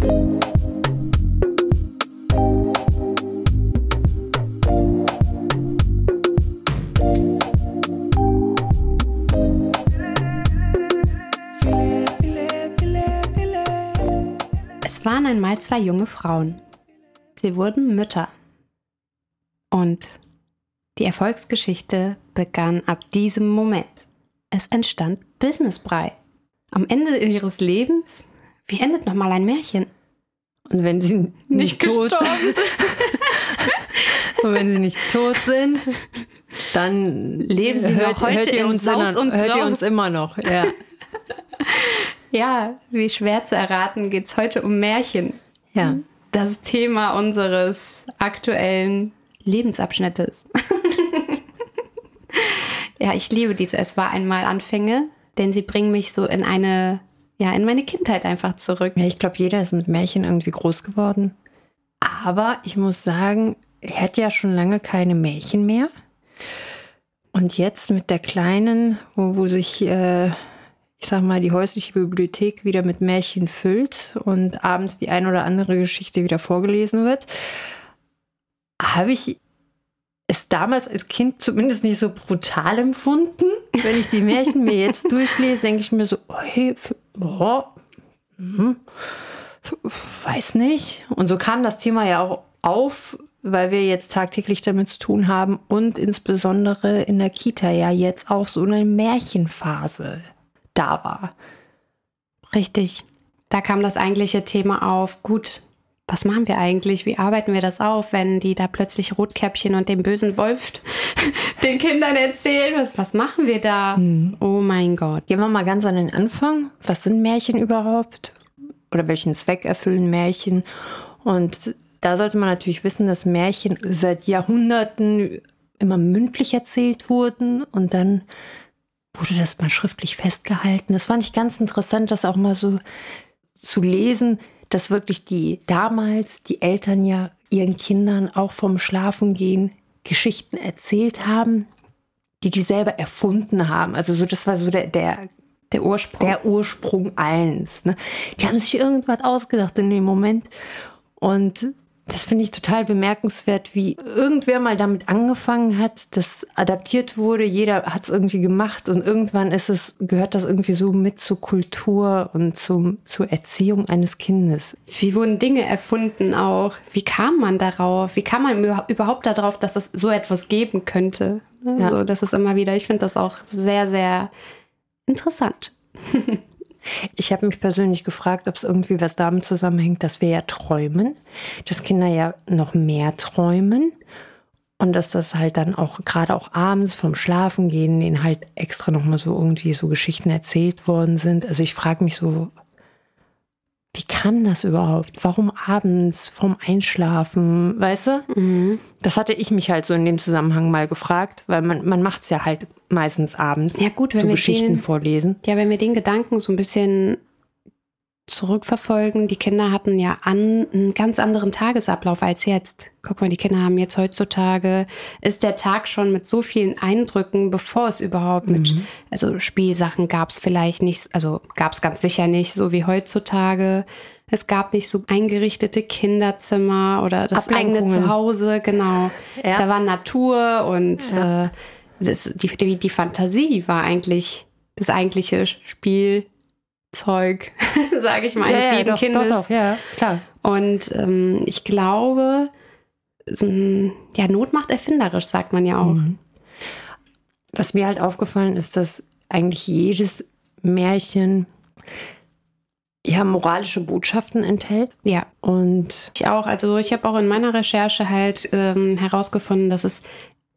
Es waren einmal zwei junge Frauen. Sie wurden Mütter. Und die Erfolgsgeschichte begann ab diesem Moment. Es entstand Businessbrei. Am Ende ihres Lebens, wie endet nochmal ein Märchen? Und wenn sie nicht, Nicht tot gestorben sind, und wenn sie nicht tot sind, dann Leben sie noch heute hört ihr in uns Saus immer, und hört ihr uns immer noch. Ja. Ja, wie schwer zu erraten geht es heute um Märchen. ja. Das Thema unseres aktuellen Lebensabschnittes. ja, ich liebe diese Es war einmal Anfänge, denn sie bringen mich so in eine, ja, in meine Kindheit einfach zurück. Ja, ich glaube, jeder ist mit Märchen irgendwie groß geworden. Aber ich muss sagen, er hat ja schon lange keine Märchen mehr. Und jetzt mit der Kleinen, wo, wo sich, äh, ich sag mal, die häusliche Bibliothek wieder mit Märchen füllt und abends die ein oder andere Geschichte wieder vorgelesen wird, habe ich es damals als Kind zumindest nicht so brutal empfunden. Wenn ich die Märchen mir jetzt durchlese, denke ich mir so, oh, hey, oh, hm, weiß nicht. Und so kam das Thema ja auch auf, weil wir jetzt tagtäglich damit zu tun haben und insbesondere in der Kita ja jetzt auch so eine Märchenphase da war. Richtig. Da kam das eigentliche Thema auf. Gut, was machen wir eigentlich? Wie arbeiten wir das auf, wenn die da plötzlich Rotkäppchen und den bösen Wolf den Kindern erzählen? Was, was machen wir da? Oh mein Gott. Gehen wir mal ganz an den Anfang. Was sind Märchen überhaupt? Oder welchen Zweck erfüllen Märchen? Und da sollte man natürlich wissen, dass Märchen seit Jahrhunderten immer mündlich erzählt wurden und dann wurde das mal schriftlich festgehalten. Das fand ich ganz interessant, das auch mal so zu lesen, dass wirklich die damals die Eltern ja ihren Kindern auch vom Schlafengehen Geschichten erzählt haben, die die selber erfunden haben. Also so das war so der, der Der Ursprung. der Ursprung allens. Ne? Die haben sich irgendwas ausgedacht in dem Moment. Und das finde ich total bemerkenswert, wie irgendwer mal damit angefangen hat, das adaptiert wurde, jeder hat es irgendwie gemacht und irgendwann ist es, gehört das irgendwie so mit zur Kultur und zum, zur Erziehung eines Kindes. Wie wurden Dinge erfunden auch? Wie kam man darauf? Wie kam man über- überhaupt darauf, dass es so etwas geben könnte? Ja. Also, das ist immer wieder, ich finde das auch sehr, sehr interessant. Ich habe mich persönlich gefragt, ob es irgendwie was damit zusammenhängt, dass wir ja träumen, dass Kinder ja noch mehr träumen und dass das halt dann auch gerade auch abends vom Schlafen gehen, denen halt extra nochmal so irgendwie so Geschichten erzählt worden sind. Also ich frage mich so, wie kann das überhaupt? Warum abends vorm Einschlafen, weißt du? Das hatte ich mich halt so in dem Zusammenhang mal gefragt, weil man, man macht es ja halt meistens abends. Ja, gut, wenn so wir Geschichten den- vorlesen. Ja, wenn wir den Gedanken so ein bisschen zurückverfolgen, die Kinder hatten ja an, einen ganz anderen Tagesablauf als jetzt. Guck mal, die Kinder haben jetzt heutzutage, ist der Tag schon mit so vielen Eindrücken, bevor es überhaupt mit, also Spielsachen gab es vielleicht nicht, also gab es ganz sicher nicht, so wie heutzutage. Es gab nicht so eingerichtete Kinderzimmer oder das eigene. Zuhause, genau. Ja. Da war Natur und äh, das, die, die, die Fantasie war eigentlich das eigentliche Spielzeug, sage ich mal, eines jeden doch, Kindes. doch, doch, ja, klar. Und ähm, ich glaube, ähm, ja, Not macht erfinderisch, sagt man ja auch. Mhm. Was mir halt aufgefallen ist, dass eigentlich jedes Märchen ja moralische Botschaften enthält. Ja, Und ich auch. Also ich habe auch in meiner Recherche halt ähm, herausgefunden, dass es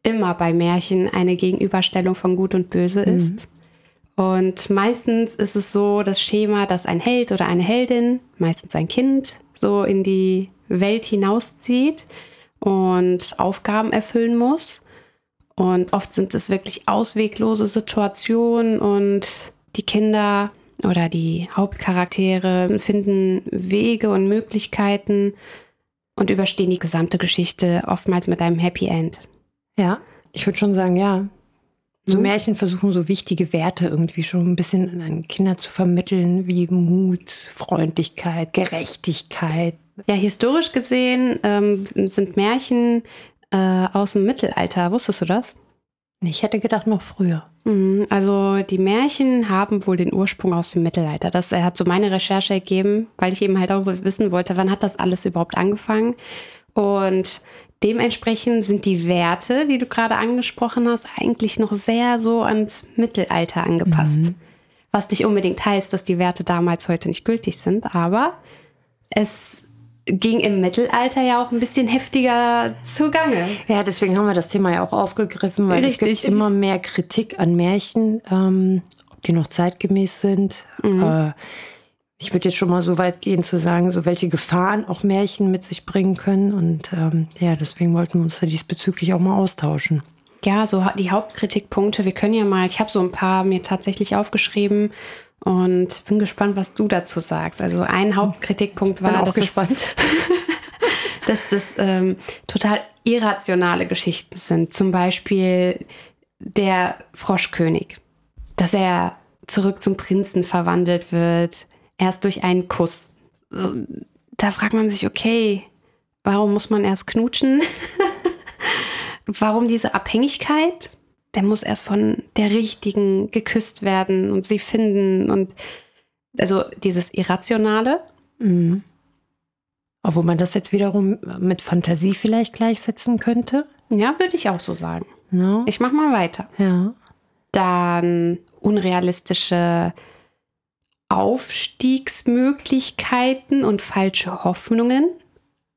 immer bei Märchen eine Gegenüberstellung von Gut und Böse ist. Und meistens ist es so das Schema, dass ein Held oder eine Heldin, meistens ein Kind, so in die Welt hinauszieht und Aufgaben erfüllen muss. Und oft sind es wirklich ausweglose Situationen und die Kinder oder die Hauptcharaktere finden Wege und Möglichkeiten und überstehen die gesamte Geschichte oftmals mit einem Happy End. ja, ich würde schon sagen, ja. So mhm. Märchen versuchen so wichtige Werte irgendwie schon ein bisschen an Kinder zu vermitteln, wie Mut, Freundlichkeit, Gerechtigkeit. Ja, historisch gesehen ähm, sind Märchen äh, aus dem Mittelalter. Wusstest du das? Ich hätte gedacht noch früher. Mhm, also die Märchen haben wohl den Ursprung aus dem Mittelalter. Das hat so meine Recherche ergeben, weil ich eben halt auch wissen wollte, wann hat das alles überhaupt angefangen. Und Dementsprechend sind die Werte, die du gerade angesprochen hast, eigentlich noch sehr so ans Mittelalter angepasst. Mhm. Was nicht unbedingt heißt, dass die Werte damals heute nicht gültig sind, aber es ging im Mittelalter ja auch ein bisschen heftiger zugange. Ja, deswegen haben wir das Thema ja auch aufgegriffen, weil Richtig. es gibt immer mehr Kritik an Märchen, ähm, ob die noch zeitgemäß sind. Mhm. Äh, ich würde jetzt schon mal so weit gehen zu sagen, so welche Gefahren auch Märchen mit sich bringen können. Und ähm, ja, deswegen wollten wir uns da diesbezüglich auch mal austauschen. Ja, so die Hauptkritikpunkte. Wir können ja mal, ich habe so ein paar mir tatsächlich aufgeschrieben und bin gespannt, was du dazu sagst. Also ein Hauptkritikpunkt war, dass, es, dass das ähm, total irrationale Geschichten sind. Zum Beispiel der Froschkönig, dass er zurück zum Prinzen verwandelt wird erst durch einen Kuss. Da fragt man sich, okay, warum muss man erst knutschen? warum diese Abhängigkeit? Der muss erst von der Richtigen geküsst werden und sie finden und also dieses Irrationale. Mhm. Obwohl man das jetzt wiederum mit Fantasie vielleicht gleichsetzen könnte. Ja, würde ich auch so sagen. Ja. Ich mach mal weiter. Ja. Dann unrealistische Aufstiegsmöglichkeiten und falsche Hoffnungen.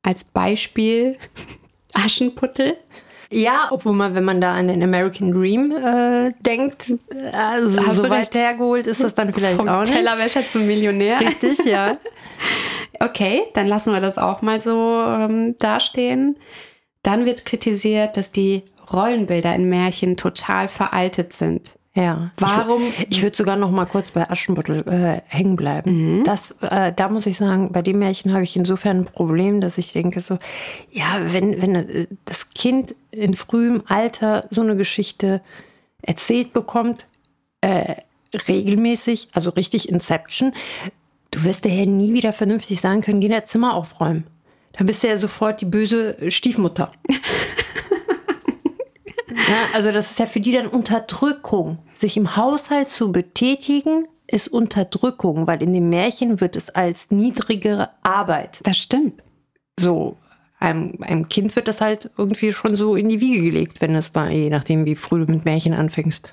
Als Beispiel Aschenputtel. Ja, obwohl man, wenn man da an den American Dream äh, denkt, also Hast so weit hergeholt ist das dann vielleicht Vom auch nicht. Tellerwäscher zum Millionär. Richtig, ja. okay, dann lassen wir das auch mal so ähm, dastehen. Dann wird kritisiert, dass die Rollenbilder in Märchen total veraltet sind. Ja. Warum? Ich, ich würde sogar noch mal kurz bei Aschenbuttel äh, hängen bleiben. Mhm. Das, äh, da muss ich sagen, bei dem Märchen habe ich insofern ein Problem, dass ich denke so, ja, wenn, wenn äh, das Kind in frühem Alter so eine Geschichte erzählt bekommt, äh, regelmäßig, also richtig Inception, du wirst daher nie wieder vernünftig sagen können, geh in der Zimmer aufräumen. Dann bist du ja sofort die böse Stiefmutter. Ja, also das ist ja für die dann Unterdrückung. Sich im Haushalt zu betätigen, ist Unterdrückung, weil in dem Märchen wird es als niedrigere Arbeit. Das stimmt. So, einem, einem Kind wird das halt irgendwie schon so in die Wiege gelegt, wenn es mal, je nachdem, wie früh du mit Märchen anfängst.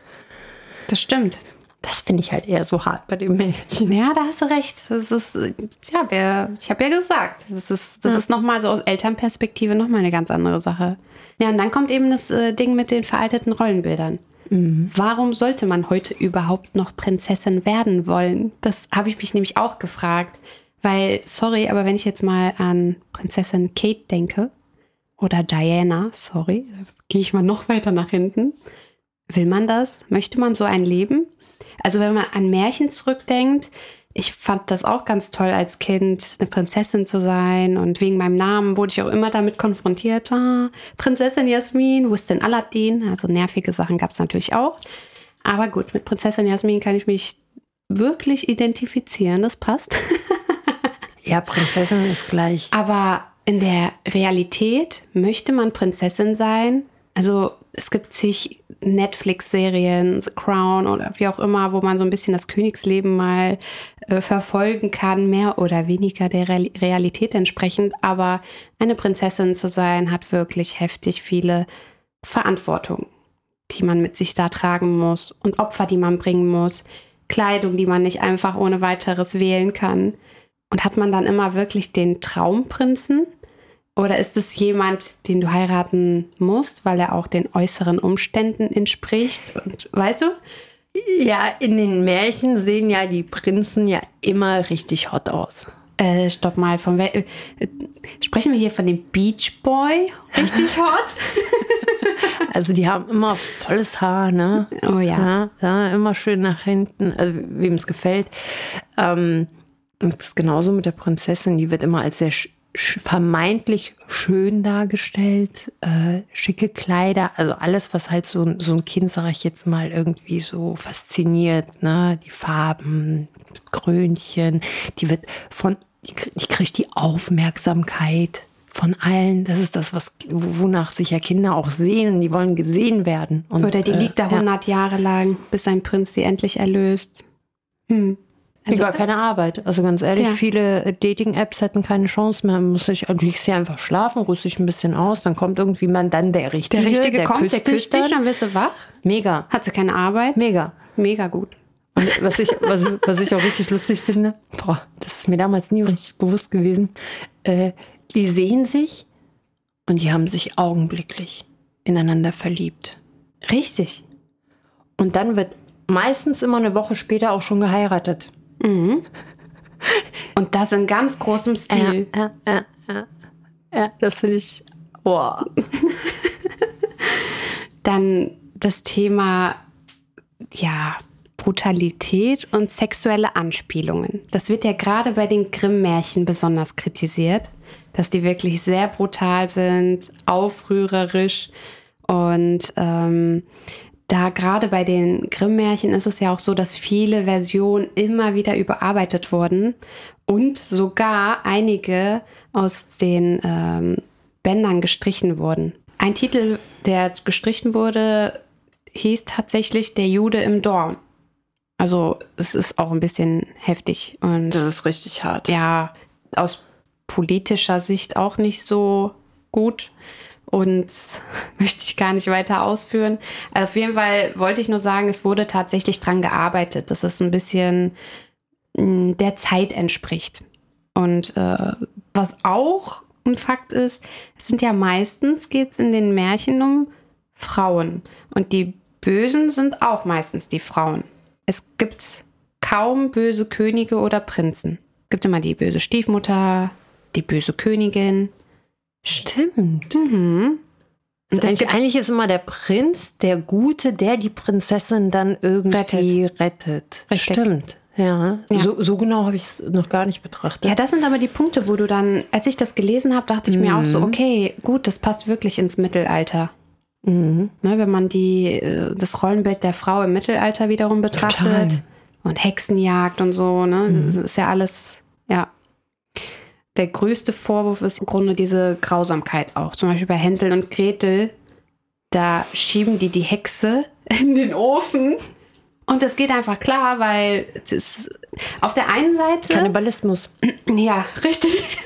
Das stimmt. Das finde ich halt eher so hart bei dem Märchen. Ja, da hast du recht. Das ist, ja, wer, ich habe ja gesagt, das ist, das ja. ist nochmal so aus Elternperspektive nochmal eine ganz andere Sache. Ja, und dann kommt eben das äh, Ding mit den veralteten Rollenbildern. Mhm. Warum sollte man heute überhaupt noch Prinzessin werden wollen? Das habe ich mich nämlich auch gefragt. Weil, sorry, aber wenn ich jetzt mal an Prinzessin Kate denke oder Diana, sorry, da gehe ich mal noch weiter nach hinten. Will man das? Möchte man so ein Leben? Also wenn man an Märchen zurückdenkt, ich fand das auch ganz toll als Kind, eine Prinzessin zu sein. Und wegen meinem Namen wurde ich auch immer damit konfrontiert. Ah, Prinzessin Jasmin, wo ist denn Aladdin? Also nervige Sachen gab es natürlich auch. Aber gut, mit Prinzessin Jasmin kann ich mich wirklich identifizieren. Das passt. ja, Prinzessin ist gleich. Aber in der Realität möchte man Prinzessin sein. Also es gibt zig Netflix-Serien, The Crown oder wie auch immer, wo man so ein bisschen das Königsleben mal äh, verfolgen kann, mehr oder weniger der Re Realität entsprechend. Aber eine Prinzessin zu sein, hat wirklich heftig viele Verantwortung, die man mit sich da tragen muss und Opfer, die man bringen muss, Kleidung, die man nicht einfach ohne weiteres wählen kann. Und hat man dann immer wirklich den Traumprinzen? Oder ist es jemand, den du heiraten musst, weil er auch den äußeren Umständen entspricht? Und weißt du? Ja, in den Märchen sehen ja die Prinzen ja immer richtig hot aus. Äh, stopp mal, von wel äh, sprechen wir hier von dem Beach Boy? Richtig hot? also die haben immer volles Haar, ne? Oh ja. ja, ja immer schön nach hinten, also wem es gefällt. Ähm, und das ist genauso mit der Prinzessin, die wird immer als sehr vermeintlich schön dargestellt, äh, schicke Kleider, also alles, was halt so, so ein Kind, sag ich jetzt mal, irgendwie so fasziniert, ne? Die Farben, Krönchen, die wird von, die, die kriegt die Aufmerksamkeit von allen. Das ist das, was, wonach sich ja Kinder auch sehen. Die wollen gesehen werden. Und, Oder die äh, liegt da 100 ja. Jahre lang, bis ein Prinz sie endlich erlöst. Hm. Also, gar keine Arbeit. Also ganz ehrlich, ja. viele Dating-Apps hätten keine Chance mehr. Muss sich, du liegst hier einfach schlafen, ruhst dich ein bisschen aus, dann kommt irgendwie man dann der Richtige. Der Richtige der kommt, der küsst dich, dann wirst du wach. Mega. Hat sie keine Arbeit? Mega. Mega gut. Und was ich, was, was ich auch richtig lustig finde, boah, das ist mir damals nie richtig bewusst gewesen, äh, die sehen sich und die haben sich augenblicklich ineinander verliebt. Richtig. Und dann wird meistens immer eine Woche später auch schon geheiratet. Mhm. Und das in ganz großem Stil. Ja, ja, ja, ja. das finde ich. Boah. Dann das Thema, ja, Brutalität und sexuelle Anspielungen. Das wird ja gerade bei den Grimm-Märchen besonders kritisiert, dass die wirklich sehr brutal sind, aufrührerisch und ähm, da gerade bei den Grimm-Märchen ist es ja auch so, dass viele Versionen immer wieder überarbeitet wurden und sogar einige aus den ähm, Bändern gestrichen wurden. Ein Titel, der gestrichen wurde, hieß tatsächlich Der Jude im Dorn. Also es ist auch ein bisschen heftig. Und das ist richtig hart. Ja, aus politischer Sicht auch nicht so gut und möchte ich gar nicht weiter ausführen. Also auf jeden Fall wollte ich nur sagen, es wurde tatsächlich dran gearbeitet, dass es ein bisschen mm, der Zeit entspricht. Und äh, was auch ein Fakt ist, es sind ja meistens, geht es in den Märchen um Frauen. Und die Bösen sind auch meistens die Frauen. Es gibt kaum böse Könige oder Prinzen. Es gibt immer die böse Stiefmutter, die böse Königin, Stimmt. Mhm. Und eigentlich, eigentlich, ist immer der Prinz der Gute, der die Prinzessin dann irgendwie rettet. rettet. Richtig. Stimmt. Ja, ja. So, so, genau habe ich es noch gar nicht betrachtet. Ja, das sind aber die Punkte, wo du dann, als ich das gelesen habe, dachte ich mhm. mir auch so, mhm. okay, gut, das passt wirklich ins Mittelalter. Mhm. Ne, wenn man die, äh, das Rollenbild der Frau im Mittelalter wiederum betrachtet Total. und Hexenjagd und so, ne, mhm. das ist ja alles, ja, der größte Vorwurf ist im Grunde diese Grausamkeit auch. Zum Beispiel bei Hänsel und Gretel, da schieben die die Hexe in den Ofen. Und das geht einfach klar, weil das auf der einen Seite. Kannibalismus. Ja, richtig.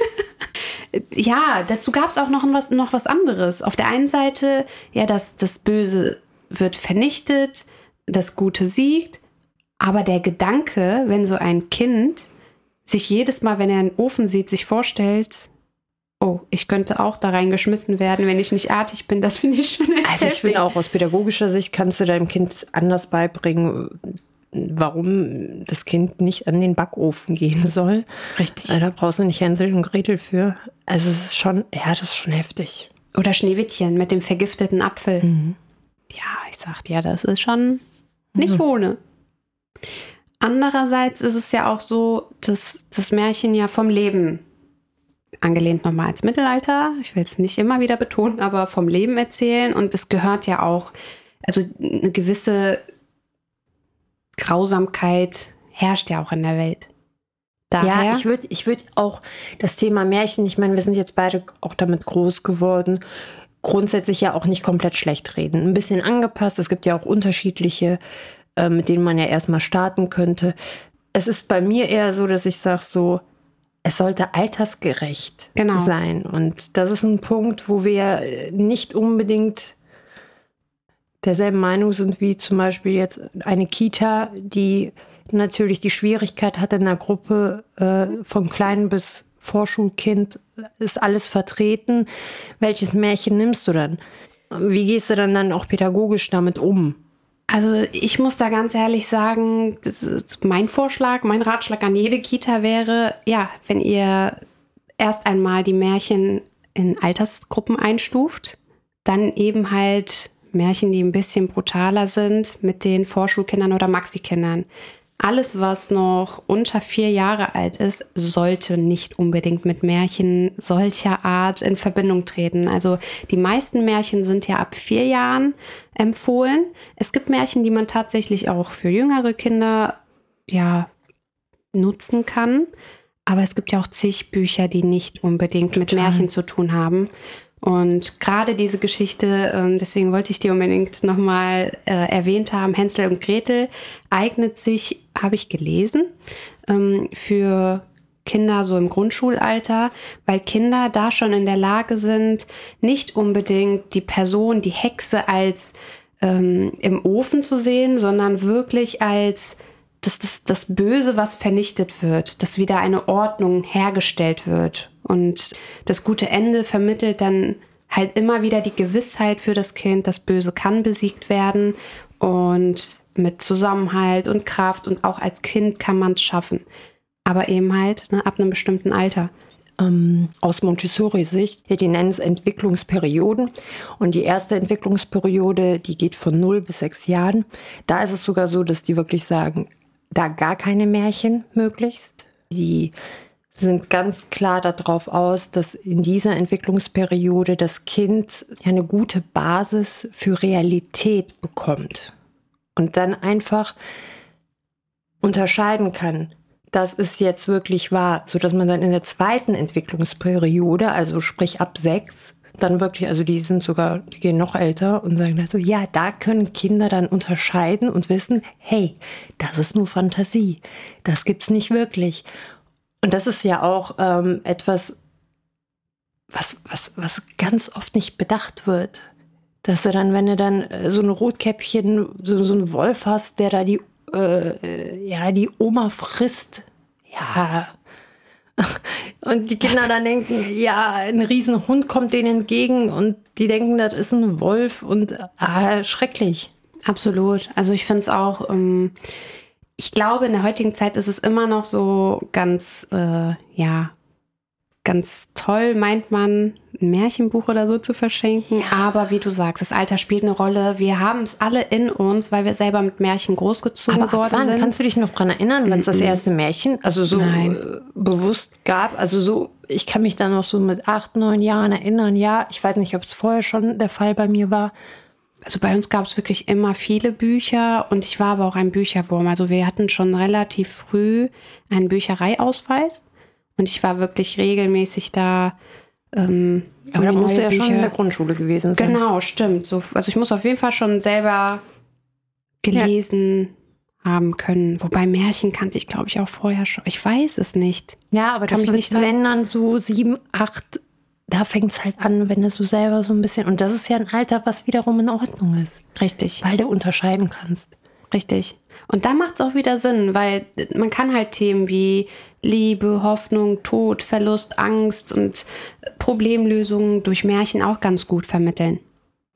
ja, dazu gab es auch noch was, noch was anderes. Auf der einen Seite, ja, das, das Böse wird vernichtet, das Gute siegt. Aber der Gedanke, wenn so ein Kind sich jedes Mal, wenn er einen Ofen sieht, sich vorstellt, oh, ich könnte auch da reingeschmissen werden, wenn ich nicht artig bin, das finde ich schon Also ich finde auch aus pädagogischer Sicht kannst du deinem Kind anders beibringen, warum das Kind nicht an den Backofen gehen soll. Richtig. Da brauchst du nicht Hänsel und Gretel für. Also es ist schon, ja, das ist schon heftig. Oder Schneewittchen mit dem vergifteten Apfel. Mhm. Ja, ich sag ja, das ist schon nicht mhm. ohne. Andererseits ist es ja auch so, dass das Märchen ja vom Leben angelehnt nochmal als Mittelalter, ich will es nicht immer wieder betonen, aber vom Leben erzählen und es gehört ja auch, also eine gewisse Grausamkeit herrscht ja auch in der Welt. Daher, ja, ich würde ich würd auch das Thema Märchen, ich meine, wir sind jetzt beide auch damit groß geworden, grundsätzlich ja auch nicht komplett schlecht reden. Ein bisschen angepasst, es gibt ja auch unterschiedliche äh, mit denen man ja erstmal starten könnte. Es ist bei mir eher so, dass ich sage so, es sollte altersgerecht genau. sein. Und das ist ein Punkt, wo wir nicht unbedingt derselben Meinung sind wie zum Beispiel jetzt eine Kita, die natürlich die Schwierigkeit hat in einer Gruppe äh, von klein bis Vorschulkind ist alles vertreten. Welches Märchen nimmst du dann? Wie gehst du dann dann auch pädagogisch damit um? Also ich muss da ganz ehrlich sagen, mein Vorschlag, mein Ratschlag an jede Kita wäre, ja, wenn ihr erst einmal die Märchen in Altersgruppen einstuft, dann eben halt Märchen, die ein bisschen brutaler sind mit den Vorschulkindern oder Maxikindern. Alles, was noch unter vier Jahre alt ist, sollte nicht unbedingt mit Märchen solcher Art in Verbindung treten. Also die meisten Märchen sind ja ab vier Jahren empfohlen. Es gibt Märchen, die man tatsächlich auch für jüngere Kinder ja nutzen kann. Aber es gibt ja auch zig Bücher, die nicht unbedingt Total. mit Märchen zu tun haben. Und gerade diese Geschichte, ähm, deswegen wollte ich die unbedingt nochmal äh, erwähnt haben, Hänsel und Gretel, eignet sich, habe ich gelesen, ähm, für Kinder so im Grundschulalter, weil Kinder da schon in der Lage sind, nicht unbedingt die Person, die Hexe als ähm, im Ofen zu sehen, sondern wirklich als das, das, das Böse, was vernichtet wird, dass wieder eine Ordnung hergestellt wird. Und das gute Ende vermittelt dann halt immer wieder die Gewissheit für das Kind, das Böse kann besiegt werden und mit Zusammenhalt und Kraft und auch als Kind kann man es schaffen. Aber eben halt ne, ab einem bestimmten Alter. Ähm, aus Montessori-Sicht, die nennen es Entwicklungsperioden. Und die erste Entwicklungsperiode, die geht von 0 bis 6 Jahren. Da ist es sogar so, dass die wirklich sagen, da gar keine Märchen möglichst. Die sind ganz klar darauf aus, dass in dieser Entwicklungsperiode das Kind eine gute Basis für Realität bekommt und dann einfach unterscheiden kann, das ist jetzt wirklich wahr, so dass man dann in der zweiten Entwicklungsperiode, also sprich ab sechs, dann wirklich, also die sind sogar, die gehen noch älter und sagen dann ja, da können Kinder dann unterscheiden und wissen, hey, das ist nur Fantasie, das gibt's nicht wirklich. Und das ist ja auch ähm, etwas, was, was, was ganz oft nicht bedacht wird. Dass du dann, wenn du dann äh, so ein Rotkäppchen, so, so einen Wolf hast, der da die, äh, äh ja, die Oma frisst, ja, und die Kinder dann denken, ja, ein Riesenhund kommt denen entgegen und die denken, das ist ein Wolf und ah, schrecklich. Absolut. Also ich finde es auch, ähm, ich glaube, in der heutigen Zeit ist es immer noch so ganz, äh, ja, ganz toll, meint man, ein Märchenbuch oder so zu verschenken. Ja. Aber wie du sagst, das Alter spielt eine Rolle. Wir haben es alle in uns, weil wir selber mit Märchen großgezogen Aber worden wann? sind. Kannst du dich noch dran erinnern, wenn es das erste Märchen, also so Nein. Äh, bewusst gab? Also so, ich kann mich da noch so mit acht, neun Jahren erinnern. Ja, ich weiß nicht, ob es vorher schon der Fall bei mir war. Also bei uns gab es wirklich immer viele Bücher und ich war aber auch ein Bücherwurm. Also wir hatten schon relativ früh einen Büchereiausweis und ich war wirklich regelmäßig da. Ähm, Aber da musst du ja Bücher. schon in der Grundschule gewesen sein. Genau, stimmt. So, also ich muss auf jeden Fall schon selber gelesen ja. haben können. Wobei Märchen kannte ich, glaube ich, auch vorher schon. Ich weiß es nicht. Ja, aber Kann das mich nicht wenn dann so sieben, acht, da fängt es halt an, wenn du so selber so ein bisschen. Und das ist ja ein Alter, was wiederum in Ordnung ist. Richtig. Weil du unterscheiden kannst. Richtig. Und da macht es auch wieder Sinn, weil man kann halt Themen wie Liebe, Hoffnung, Tod, Verlust, Angst und Problemlösungen durch Märchen auch ganz gut vermitteln.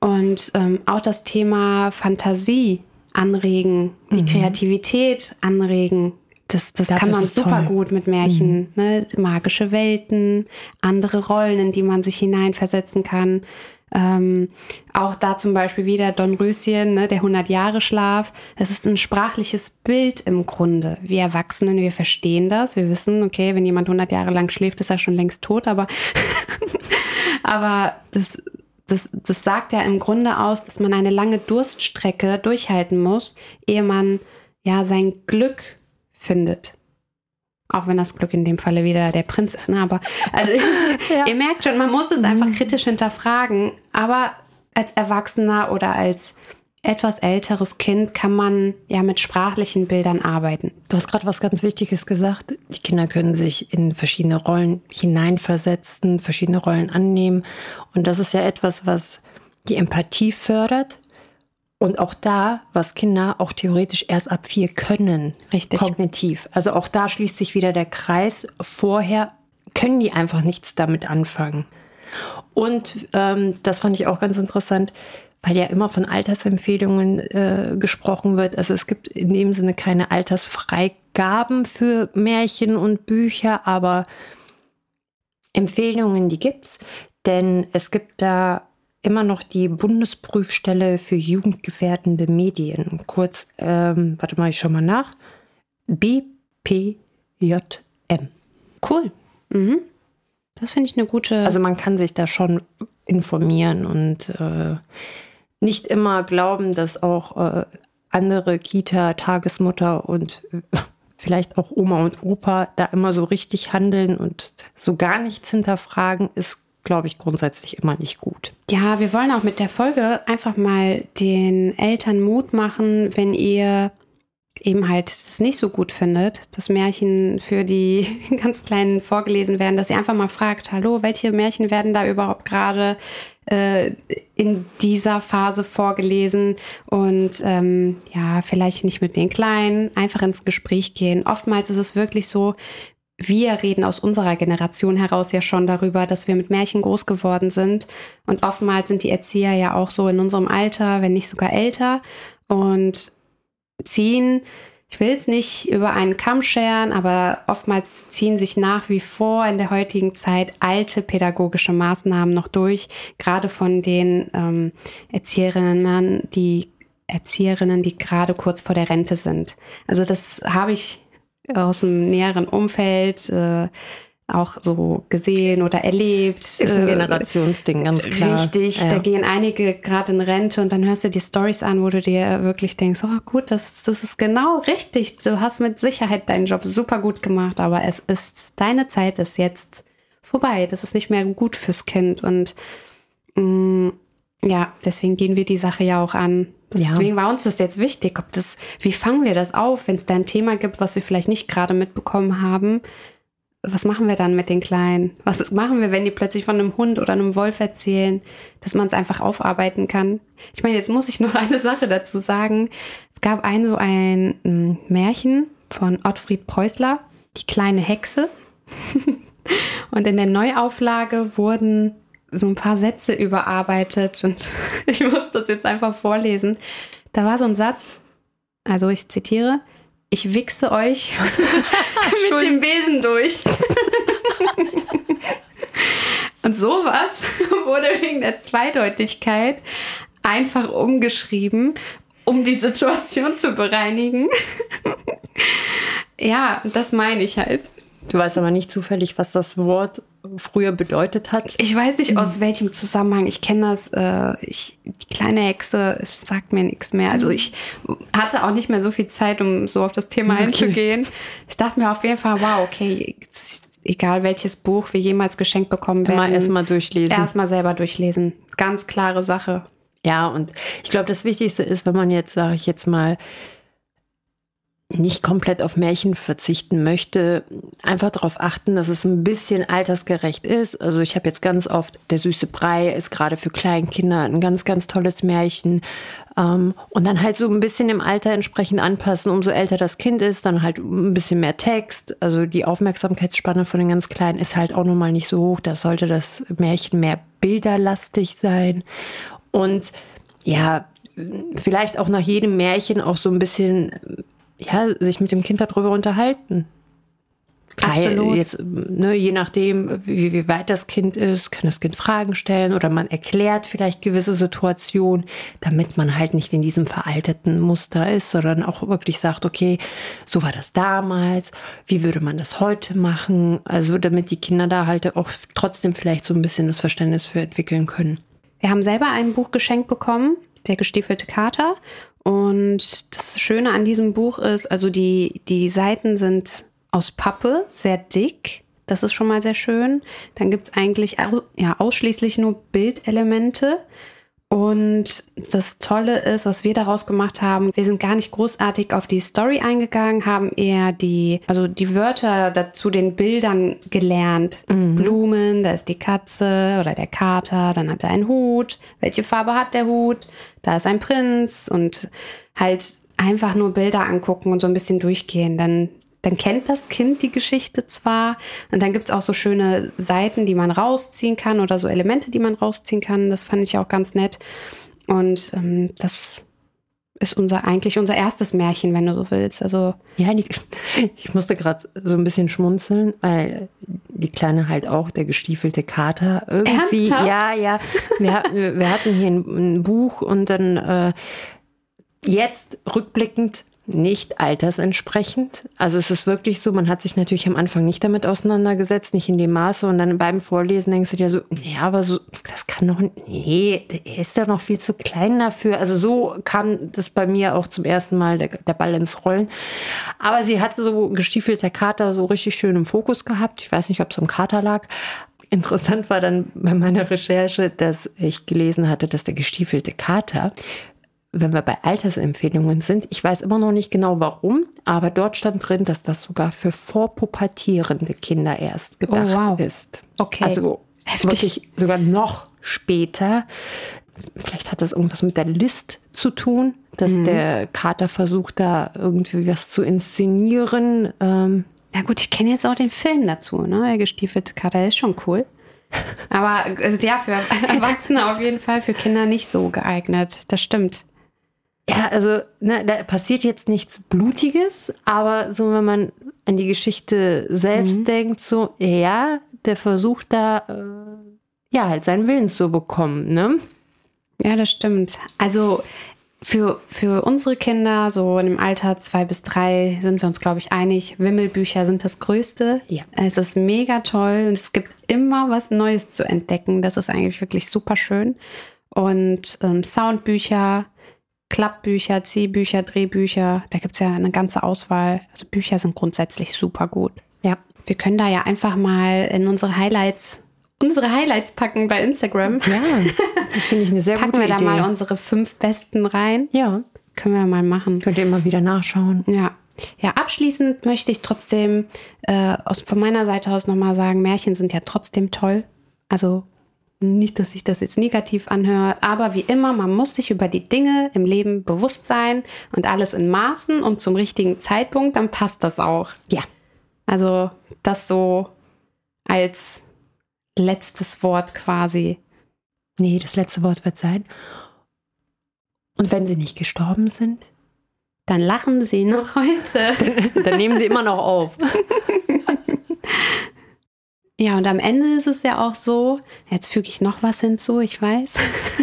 Und ähm, auch das Thema Fantasie anregen, die mhm. Kreativität anregen. Das, das kann man super toll. gut mit Märchen. Mhm. Ne? Magische Welten, andere Rollen, in die man sich hineinversetzen kann. Ähm, auch da zum Beispiel wieder Don Röschen, ne, der 100-Jahre-Schlaf. Das ist ein sprachliches Bild im Grunde. Wir Erwachsenen, wir verstehen das. Wir wissen, okay, wenn jemand 100 Jahre lang schläft, ist er schon längst tot. Aber, aber das, das, das sagt ja im Grunde aus, dass man eine lange Durststrecke durchhalten muss, ehe man ja sein Glück findet. Auch wenn das Glück in dem Falle wieder der Prinz ist. Ne? Aber also, ja. ihr merkt schon, man muss es einfach mhm. kritisch hinterfragen. Aber als Erwachsener oder als etwas älteres Kind kann man ja mit sprachlichen Bildern arbeiten. Du hast gerade was ganz Wichtiges gesagt. Die Kinder können sich in verschiedene Rollen hineinversetzen, verschiedene Rollen annehmen. Und das ist ja etwas, was die Empathie fördert und auch da, was Kinder auch theoretisch erst ab vier können, richtig kognitiv. Also auch da schließt sich wieder der Kreis. Vorher können die einfach nichts damit anfangen. Und ähm, das fand ich auch ganz interessant, weil ja immer von Altersempfehlungen äh, gesprochen wird. Also es gibt in dem Sinne keine Altersfreigaben für Märchen und Bücher, aber Empfehlungen, die gibt's. Denn es gibt da immer noch die Bundesprüfstelle für jugendgefährdende Medien. Kurz, ähm, warte mal, ich schau mal nach. BPJM. Cool. Mhm. Das finde ich eine gute. Also man kann sich da schon informieren und äh, nicht immer glauben, dass auch äh, andere Kita, Tagesmutter und äh, vielleicht auch Oma und Opa da immer so richtig handeln und so gar nichts hinterfragen, ist, glaube ich, grundsätzlich immer nicht gut. Ja, wir wollen auch mit der Folge einfach mal den Eltern Mut machen, wenn ihr eben halt es nicht so gut findet, dass Märchen für die ganz Kleinen vorgelesen werden, dass ihr einfach mal fragt, hallo, welche Märchen werden da überhaupt gerade äh, in dieser Phase vorgelesen und ähm, ja, vielleicht nicht mit den Kleinen, einfach ins Gespräch gehen. Oftmals ist es wirklich so, wir reden aus unserer Generation heraus ja schon darüber, dass wir mit Märchen groß geworden sind. Und oftmals sind die Erzieher ja auch so in unserem Alter, wenn nicht sogar älter. Und ziehen, ich will es nicht über einen Kamm scheren, aber oftmals ziehen sich nach wie vor in der heutigen Zeit alte pädagogische Maßnahmen noch durch, gerade von den ähm, Erzieherinnen, die Erzieherinnen, die gerade kurz vor der Rente sind. Also das habe ich aus dem näheren Umfeld. Äh, auch so gesehen oder erlebt. Ist ein äh, Generationsding, ganz klar. Richtig, ja. da gehen einige gerade in Rente und dann hörst du die Stories an, wo du dir wirklich denkst, oh gut, das, das ist genau richtig. Du hast mit Sicherheit deinen Job super gut gemacht, aber es ist, deine Zeit ist jetzt vorbei. Das ist nicht mehr gut fürs Kind und mh, mm, ja, deswegen gehen wir die Sache ja auch an. Deswegen ja. war uns das jetzt wichtig, ob das, wie fangen wir das auf, wenn es da ein Thema gibt, was wir vielleicht nicht gerade mitbekommen haben, was machen wir dann mit den Kleinen? Was machen wir, wenn die plötzlich von einem Hund oder einem Wolf erzählen, dass man es einfach aufarbeiten kann? Ich meine, jetzt muss ich noch eine Sache dazu sagen. Es gab ein so ein hm, Märchen von Ottfried Preußler, die kleine Hexe. und in der Neuauflage wurden so ein paar Sätze überarbeitet und ich muss das jetzt einfach vorlesen. Da war so ein Satz, also ich zitiere, ich wichse euch mit dem Besen durch. Und sowas wurde wegen der Zweideutigkeit einfach umgeschrieben, um die Situation zu bereinigen. ja, das meine ich halt. Du weißt aber nicht zufällig, was das Wort früher bedeutet hat. Ich weiß nicht aus welchem Zusammenhang. Ich kenne das. Äh, ich, die kleine Hexe sagt mir nichts mehr. Also ich hatte auch nicht mehr so viel Zeit, um so auf das Thema okay. einzugehen. Ich dachte mir auf jeden Fall, wow, okay, egal welches Buch wir jemals geschenkt bekommen werden. Immer erstmal durchlesen. Erstmal selber durchlesen. Ganz klare Sache. Ja, und ich glaube, das Wichtigste ist, wenn man jetzt, sage ich jetzt mal, nicht komplett auf Märchen verzichten möchte, einfach darauf achten, dass es ein bisschen altersgerecht ist. Also ich habe jetzt ganz oft, der süße Brei ist gerade für Kleinkinder ein ganz, ganz tolles Märchen. Ähm, und dann halt so ein bisschen im Alter entsprechend anpassen. Umso älter das Kind ist, dann halt ein bisschen mehr Text. Also die Aufmerksamkeitsspanne von den ganz Kleinen ist halt auch nun mal nicht so hoch. Da sollte das Märchen mehr bilderlastig sein. Und ja, vielleicht auch nach jedem Märchen auch so ein bisschen ja, sich mit dem Kind darüber unterhalten. Klar, jetzt, ne, je nachdem, wie, wie weit das Kind ist, kann das Kind Fragen stellen oder man erklärt vielleicht gewisse Situationen, damit man halt nicht in diesem veralteten Muster ist, sondern auch wirklich sagt, okay, so war das damals, wie würde man das heute machen? Also damit die Kinder da halt auch trotzdem vielleicht so ein bisschen das Verständnis für entwickeln können. Wir haben selber ein Buch geschenkt bekommen, der gestiefelte Kater. Und das Schöne an diesem Buch ist, also die, die Seiten sind aus Pappe, sehr dick. Das ist schon mal sehr schön. Dann gibt es eigentlich ja, ausschließlich nur Bildelemente. Und das Tolle ist, was wir daraus gemacht haben, wir sind gar nicht großartig auf die Story eingegangen, haben eher die, also die Wörter dazu den Bildern gelernt. Mhm. Blumen, da ist die Katze oder der Kater, dann hat er einen Hut. Welche Farbe hat der Hut? Da ist ein Prinz und halt einfach nur Bilder angucken und so ein bisschen durchgehen. Dann dann kennt das Kind die Geschichte zwar und dann gibt es auch so schöne Seiten, die man rausziehen kann oder so Elemente, die man rausziehen kann. Das fand ich auch ganz nett. Und ähm, das ist unser eigentlich unser erstes Märchen, wenn du so willst. Also ja, die, ich musste gerade so ein bisschen schmunzeln, weil die Kleine halt auch der gestiefelte Kater irgendwie. Ernsthaft? Ja, ja. Wir hatten, wir hatten hier ein, ein Buch und dann äh, jetzt rückblickend nicht altersentsprechend. Also es ist wirklich so, man hat sich natürlich am Anfang nicht damit auseinandergesetzt, nicht in dem Maße. Und dann beim Vorlesen denkst du dir so, nee, aber so, das kann doch, nee, er ist doch noch viel zu klein dafür. Also so kam das bei mir auch zum ersten Mal der, der Ball ins Rollen. Aber sie hatte so gestiefelter Kater so richtig schön im Fokus gehabt. Ich weiß nicht, ob es am Kater lag. Interessant war dann bei meiner Recherche, dass ich gelesen hatte, dass der gestiefelte Kater wenn wir bei Altersempfehlungen sind, ich weiß immer noch nicht genau warum, aber dort stand drin, dass das sogar für vorpubertierende Kinder erst oh, gedacht oh, wow. ist. Okay. Also Heftig. wirklich sogar noch später. Vielleicht hat das irgendwas mit der List zu tun, dass mhm. der Kater versucht, da irgendwie was zu inszenieren. Ähm, ja gut, ich kenne jetzt auch den Film dazu, ne? Der gestiefelte Kater ist schon cool. Aber äh, ja, für Erwachsene auf jeden Fall, für Kinder nicht so geeignet. Das stimmt. Ja, also ne, da passiert jetzt nichts Blutiges, aber so, wenn man an die Geschichte selbst mhm. denkt, so, ja, der versucht da, äh, ja, halt seinen Willen zu bekommen, ne? Ja, das stimmt. Also für, für unsere Kinder, so in dem Alter zwei bis drei, sind wir uns, glaube ich, einig. Wimmelbücher sind das Größte. Ja. Es ist mega toll und es gibt immer was Neues zu entdecken. Das ist eigentlich wirklich super schön. Und ähm, Soundbücher, Klappbücher, Ziehbücher, Drehbücher, da gibt es ja eine ganze Auswahl. Also Bücher sind grundsätzlich super gut. Ja. Wir können da ja einfach mal in unsere Highlights, unsere Highlights packen bei Instagram. Ja, das finde ich eine sehr packen gute Idee. Packen wir da mal unsere fünf besten rein. Ja. Können wir mal machen. Könnt ihr immer wieder nachschauen. Ja. Ja, abschließend möchte ich trotzdem äh, aus, von meiner Seite aus nochmal sagen, Märchen sind ja trotzdem toll. Also nicht, dass sich das jetzt negativ anhört, aber wie immer, man muss sich über die Dinge im Leben bewusst sein und alles in Maßen und zum richtigen Zeitpunkt, dann passt das auch. Ja. Also das so als letztes Wort quasi. Nee, das letzte Wort wird sein. Und wenn sie nicht gestorben sind? Dann lachen sie noch heute. dann, dann nehmen sie immer noch auf. Ja, und am Ende ist es ja auch so, jetzt füge ich noch was hinzu, ich weiß.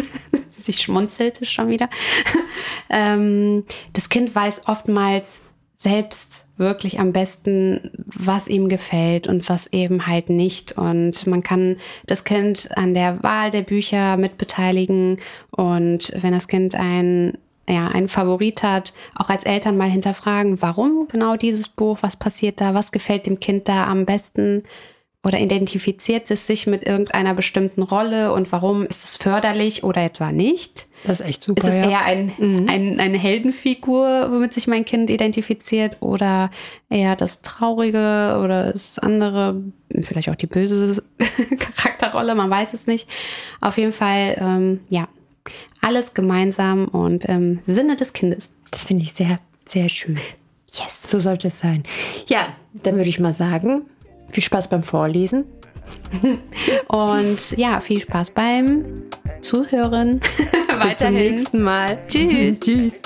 Sie schmunzelte schon wieder. ähm, das Kind weiß oftmals selbst wirklich am besten, was ihm gefällt und was eben halt nicht. Und man kann das Kind an der Wahl der Bücher mitbeteiligen. Und wenn das Kind ein ja, einen Favorit hat, auch als Eltern mal hinterfragen, warum genau dieses Buch, was passiert da, was gefällt dem Kind da am besten oder identifiziert es sich mit irgendeiner bestimmten Rolle und warum ist es förderlich oder etwa nicht? Das ist echt super. Ist es ja. eher ein, mhm. ein, eine Heldenfigur, womit sich mein Kind identifiziert oder eher das Traurige oder das andere, vielleicht auch die böse Charakterrolle, man weiß es nicht. Auf jeden Fall, ähm, ja, alles gemeinsam und im Sinne des Kindes. Das finde ich sehr, sehr schön. Yes. So sollte es sein. Ja, dann würde ich mal sagen, viel Spaß beim Vorlesen. Und ja, viel Spaß beim Zuhören. Bis zum nächsten Mal. Tschüss. Tschüss.